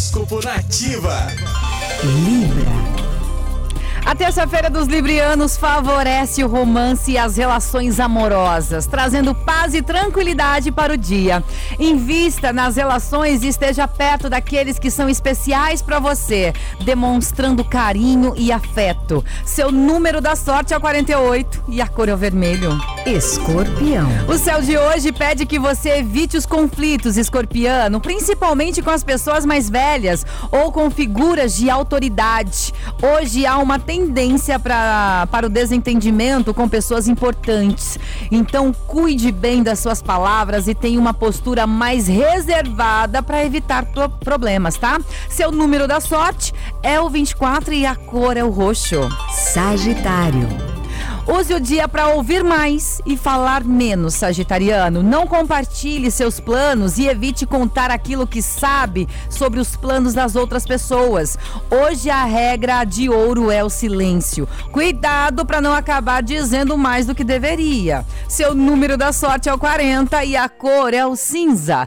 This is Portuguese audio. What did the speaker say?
Horóscopo Nativa. Libra. A terça-feira dos Librianos favorece o romance e as relações amorosas, trazendo paz e tranquilidade para o dia. Invista nas relações e esteja perto daqueles que são especiais para você, demonstrando carinho e afeto. Seu número da sorte é o 48 e a cor é o vermelho. Escorpião. O céu de hoje pede que você evite os conflitos, escorpiano, principalmente com as pessoas mais velhas ou com figuras de autoridade. Hoje há uma tendência pra, para o desentendimento com pessoas importantes. Então, cuide bem das suas palavras e tenha uma postura mais reservada para evitar pro- problemas, tá? Seu número da sorte é o 24 e a cor é o roxo. Sagitário. Use o dia para ouvir mais e falar menos, Sagitariano. Não compartilhe seus planos e evite contar aquilo que sabe sobre os planos das outras pessoas. Hoje a regra de ouro é o silêncio. Cuidado para não acabar dizendo mais do que deveria. Seu número da sorte é o 40 e a cor é o cinza.